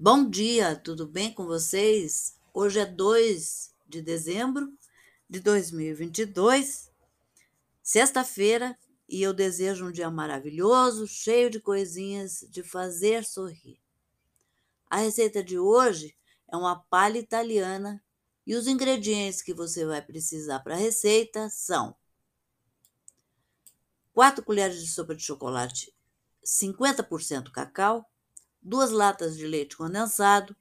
Bom dia, tudo bem com vocês? Hoje é 2 de dezembro de 2022, sexta-feira, e eu desejo um dia maravilhoso, cheio de coisinhas de fazer sorrir. A receita de hoje é uma palha italiana e os ingredientes que você vai precisar para a receita são 4 colheres de sopa de chocolate 50% cacau, duas latas de leite condensado,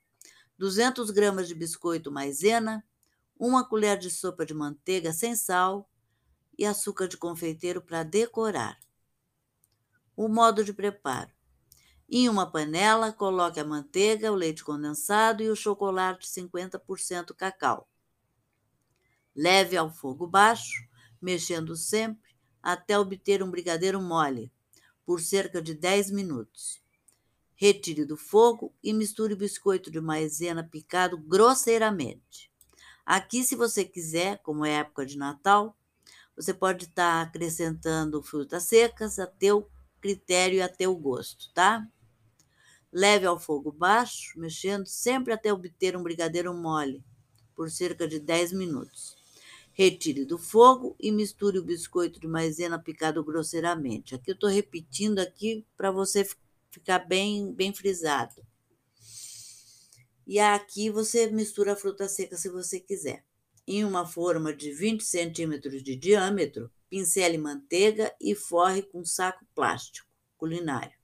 200 gramas de biscoito maisena, uma colher de sopa de manteiga sem sal e açúcar de confeiteiro para decorar. O modo de preparo: em uma panela, coloque a manteiga, o leite condensado e o chocolate 50% cacau. Leve ao fogo baixo, mexendo sempre até obter um brigadeiro mole, por cerca de 10 minutos. Retire do fogo e misture o biscoito de maisena picado grosseiramente. Aqui, se você quiser, como é época de Natal, você pode estar tá acrescentando frutas secas a teu critério e a teu gosto, tá? Leve ao fogo baixo, mexendo sempre até obter um brigadeiro mole, por cerca de 10 minutos. Retire do fogo e misture o biscoito de maisena picado grosseiramente. Aqui eu estou repetindo aqui para você ficar bem, bem frisado. E aqui você mistura a fruta seca se você quiser. Em uma forma de 20 centímetros de diâmetro, pincele manteiga e forre com saco plástico culinário.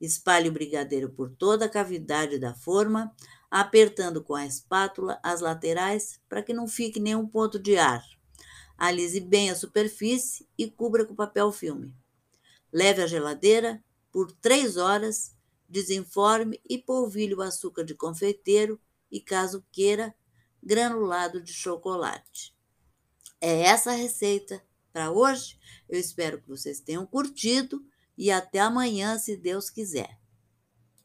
Espalhe o brigadeiro por toda a cavidade da forma, apertando com a espátula as laterais para que não fique nenhum ponto de ar. Alise bem a superfície e cubra com papel filme. Leve à geladeira por três horas, desenforme e polvilhe o açúcar de confeiteiro e, caso queira, granulado de chocolate. É essa a receita para hoje. Eu espero que vocês tenham curtido e até amanhã, se Deus quiser.